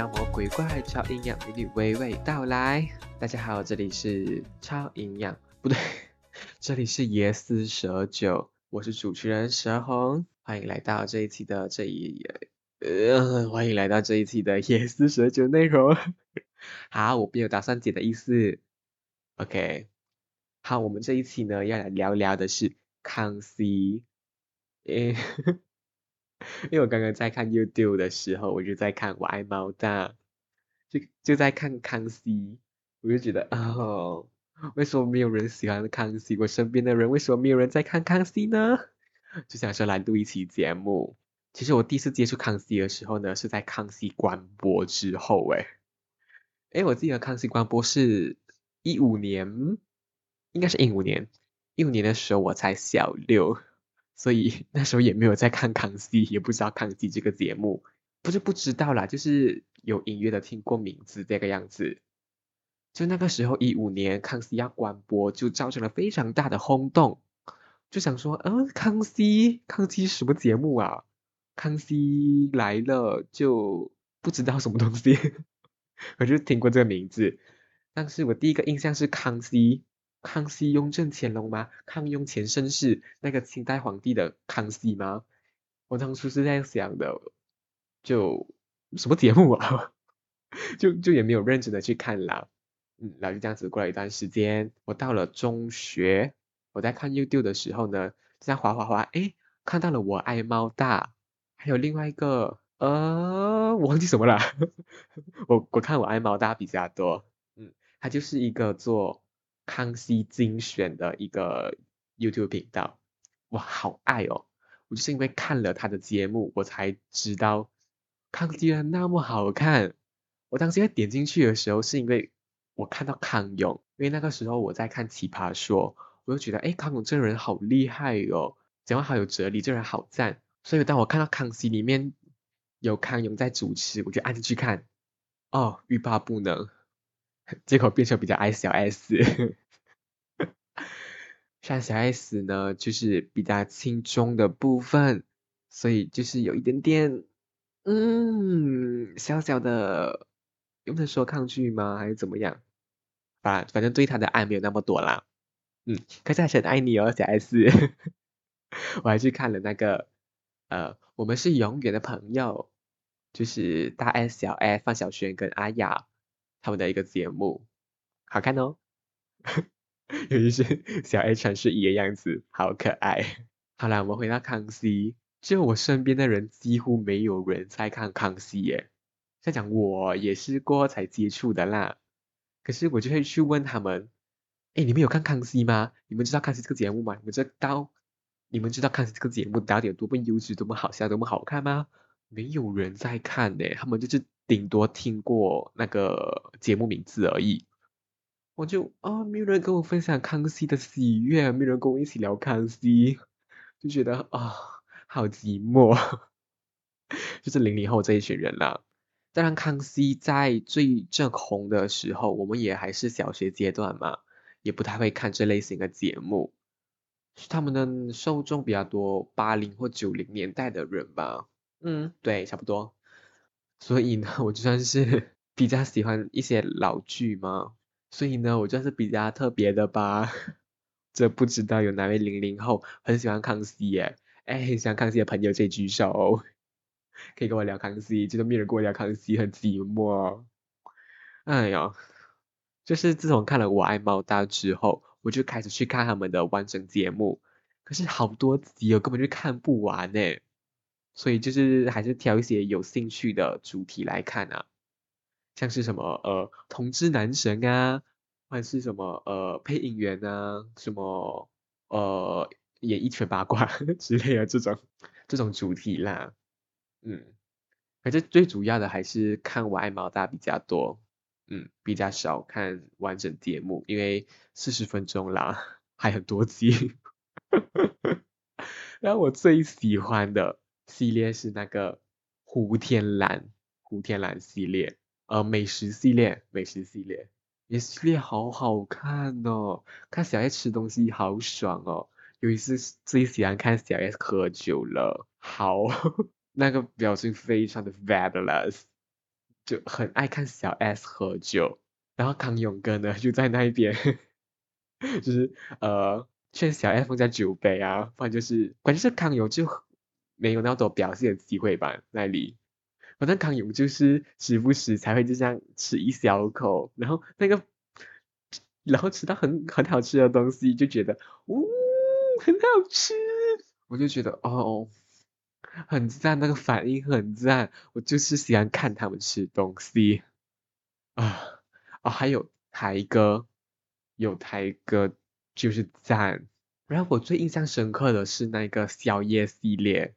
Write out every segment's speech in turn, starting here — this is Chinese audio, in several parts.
妖魔鬼怪、超营养美女娓娓道来。大家好，这里是超营养，不对，这里是椰丝蛇酒，我是主持人蛇红，欢迎来到这一期的这一呃，欢迎来到这一期的椰丝蛇酒内容。好，我没有打算剪的意思。OK，好，我们这一期呢要来聊聊的是康熙。诶。因为我刚刚在看 YouTube 的时候，我就在看《我爱猫大》，就就在看康熙，我就觉得哦，为什么没有人喜欢康熙？我身边的人为什么没有人在看康熙呢？就想说来录一期节目。其实我第一次接触康熙的时候呢，是在康熙官播之后，诶，诶，我记得康熙官播是一五年，应该是一五年，一五年的时候我才小六。所以 那时候也没有在看康熙，也不知道康熙这个节目，不是不知道啦，就是有隐约的听过名字这个样子。就那个时候一五年康熙要关播，就造成了非常大的轰动。就想说，嗯，康熙，康熙什么节目啊？康熙来了就不知道什么东西，我就听过这个名字，但是我第一个印象是康熙。康熙、雍正、乾隆吗？康雍乾盛世那个清代皇帝的康熙吗？我当初是这样想的，就什么节目啊？就就也没有认真的去看啦。嗯，然后就这样子过了一段时间，我到了中学，我在看 YouTube 的时候呢，这样滑滑滑，哎，看到了我爱猫大，还有另外一个，呃，我忘记什么了。我我看我爱猫大比较多，嗯，它就是一个做。康熙精选的一个 YouTube 频道，哇，好爱哦！我就是因为看了他的节目，我才知道康熙人那么好看。我当时在点进去的时候，是因为我看到康永，因为那个时候我在看《奇葩说》，我就觉得，哎，康永这个人好厉害哦，讲话好有哲理，这人好赞。所以当我看到康熙里面有康永在主持，我就按进去看，哦，欲罢不能。结果变成比较爱小 S，像小 S 呢，就是比较轻中的部分，所以就是有一点点，嗯，小小的，不能说抗拒吗？还是怎么样？反反正对他的爱没有那么多啦，嗯，可是还是很爱你哦，小 S。我还去看了那个，呃，我们是永远的朋友，就是大 S、小 S、范晓萱跟阿雅。他们的一个节目，好看哦，尤其是小 A 穿睡衣的样子，好可爱。好了，我们回到康熙，就我身边的人几乎没有人在看康熙耶。在讲我也是过后才接触的啦，可是我就会去问他们，哎，你们有看康熙吗？你们知道康熙这个节目吗？你们知道你们知道康熙这个节目到底有多么优质、多么好笑、多么好看吗？没有人在看呢，他们就是。顶多听过那个节目名字而已，我就啊，没有人跟我分享康熙的喜悦，没有人跟我一起聊康熙，就觉得啊，好寂寞。就是零零后这一群人啦。当然，康熙在最正红的时候，我们也还是小学阶段嘛，也不太会看这类型的节目。他们的受众比较多，八零或九零年代的人吧。嗯，对，差不多。所以呢，我就算是 比较喜欢一些老剧嘛，所以呢，我就是比较特别的吧。这不知道有哪位零零后很喜欢康熙耶？哎，很喜欢康熙的朋友，请举手，可以跟我聊康熙。就是没人跟我聊康熙，很寂寞。哎呀，就是自从看了《我爱猫大》之后，我就开始去看他们的完整节目，可是好多集哦，根本就看不完呢。所以就是还是挑一些有兴趣的主题来看啊，像是什么呃同志男神啊，或者是什么呃配音员啊，什么呃演艺圈八卦 之类的这种这种主题啦，嗯，反正最主要的还是看我爱毛大比较多，嗯，比较少看完整节目，因为四十分钟啦，还很多集，然后我最喜欢的。系列是那个胡天蓝，胡天蓝系列，呃，美食系列，美食系列，也系列好好看哦，看小 S 吃东西好爽哦，尤其是最喜欢看小 S 喝酒了，好，那个表情非常的 fabulous，就很爱看小 S 喝酒，然后康永哥呢就在那一边，就是呃劝小 S 放下酒杯啊，不然就是关键是康永就没有那么多表现的机会吧那里。反正康永就是时不时才会就这样吃一小口，然后那个，然后吃到很很好吃的东西，就觉得，呜，很好吃，我就觉得哦，很赞，那个反应很赞，我就是喜欢看他们吃东西，啊，哦，还有台哥，有台哥就是赞，然后我最印象深刻的是那个宵夜系列，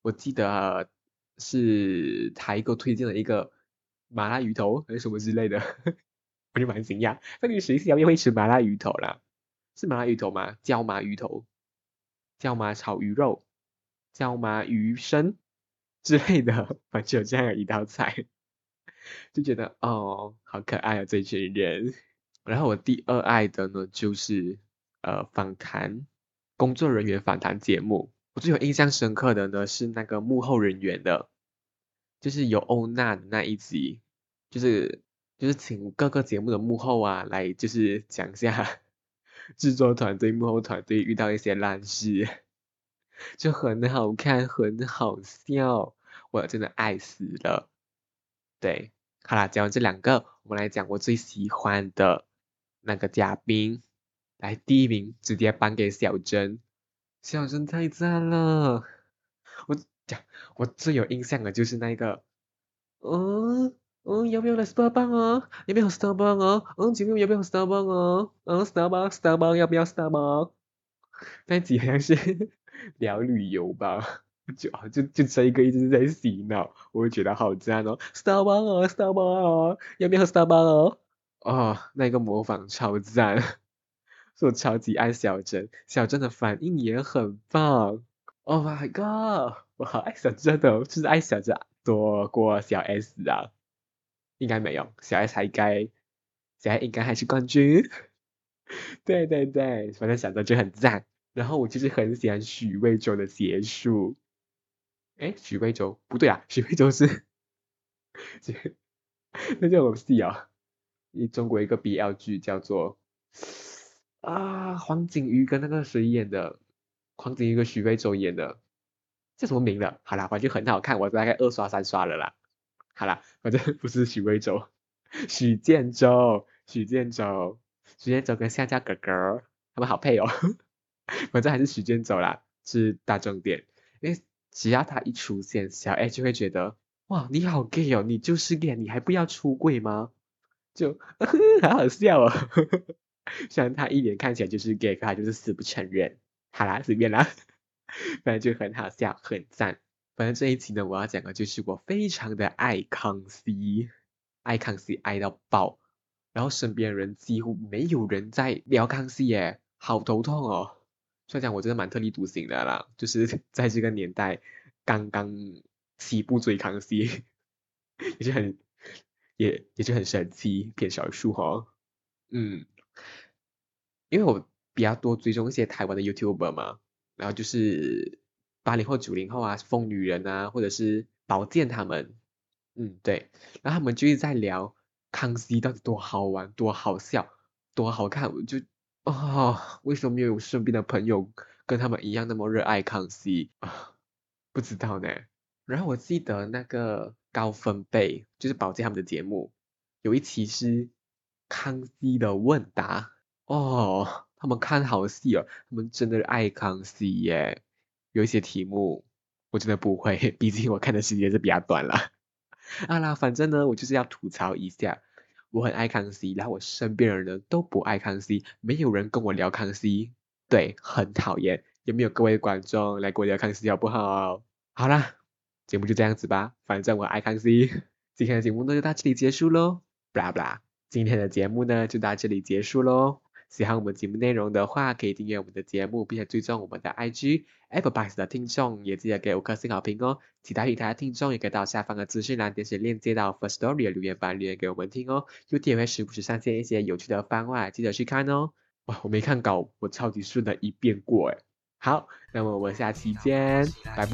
我记得。是他一个推荐的一个麻辣鱼头还是什么之类的，我就蛮惊讶。那你谁宵夜会吃麻辣鱼头啦？是麻辣鱼头吗？椒麻鱼头、椒麻炒鱼肉、椒麻鱼生之类的，反正有这样的一道菜，就觉得哦，好可爱啊这群人。然后我第二爱的呢，就是呃访谈工作人员访谈节目。我最有印象深刻的呢是那个幕后人员的，就是有欧娜的那一集，就是就是请各个节目的幕后啊来就是讲一下制作团队幕后团队遇到一些烂事，就很好看很好笑，我真的爱死了。对，好啦，讲完这两个，我们来讲我最喜欢的那个嘉宾，来第一名直接颁给小珍。小声太赞了！我讲，我最有印象的就是那个，嗯嗯，要不要来 Starbucks 啊？要不要 Starbucks 啊？嗯，今天要不要 Starbucks 啊？嗯，Starbucks Starbucks 要不要 Starbucks？那几好像是聊旅游吧，就就就这一个一直在洗脑，我会觉得好赞哦！Starbucks 啊，Starbucks 啊，要不要 Starbucks 啊？哦，那个模仿超赞。我超级爱小珍，小珍的反应也很棒。Oh my god，我好爱小珍的，就是爱小珍多过小 S 啊。应该没有，小 S 还应该，小 S 应该还是冠军。对对对，反正小珍就很赞。然后我就是很喜欢许魏洲的结束。哎，许魏洲不对啊，许魏洲是，那叫什么戏啊？一中国一个 BL 剧叫做。啊，黄景瑜跟那个谁演的？黄景瑜跟徐悲洲演的，叫什么名的？好啦，反正很好看，我大概二刷三刷了啦。好啦，反正不是徐悲洲，许建洲，许建洲，许建洲跟夏家哥哥他们好配哦。反正还是许建洲啦，是大重点。因为只要他一出现，小 A 就会觉得，哇，你好 gay 哦，你就是 gay，你还不要出柜吗？就 好好笑哦。虽然他一脸看起来就是 gay，可他就是死不承认。好啦，随便啦，反正就很好笑，很赞。反正这一期呢，我要讲的就是我非常的爱康熙，爱康熙爱到爆，然后身边人几乎没有人在聊康熙耶，好头痛哦。虽然讲我真的蛮特立独行的啦，就是 在这个年代刚刚起步追康熙，也是很也也是很神奇，偏少数哈，嗯。因为我比较多追踪一些台湾的 YouTuber 嘛，然后就是八零后、九零后啊，疯女人啊，或者是宝剑他们，嗯对，然后他们就是在聊康熙到底多好玩、多好笑、多好看，我就啊，为什么没有身边的朋友跟他们一样那么热爱康熙啊？不知道呢。然后我记得那个高分贝就是宝剑他们的节目，有一期是康熙的问答。哦，他们看好戏哦，他们真的是爱康熙耶。有一些题目我真的不会，毕竟我看的时间是比较短了。啊啦，反正呢，我就是要吐槽一下，我很爱康熙，然后我身边人呢都不爱康熙，没有人跟我聊康熙，对，很讨厌。有没有各位观众来跟我聊康熙好不好？好啦，节目就这样子吧，反正我爱康熙。今天的节目呢就到这里结束喽，布拉布拉。今天的节目呢就到这里结束喽。喜欢我们节目内容的话，可以订阅我们的节目，并且追踪我们的 IG。Apple Box 的听众也记得给五颗星好评哦。其他平台的听众也可以到下方的资讯栏点选链接到 First Story 的留言板留言给我们听哦。YouTube 会时不时上线一些有趣的番外，记得去看哦。哇，我没看稿，我超级顺的一遍过哎。好，那么我们下期见，拜拜。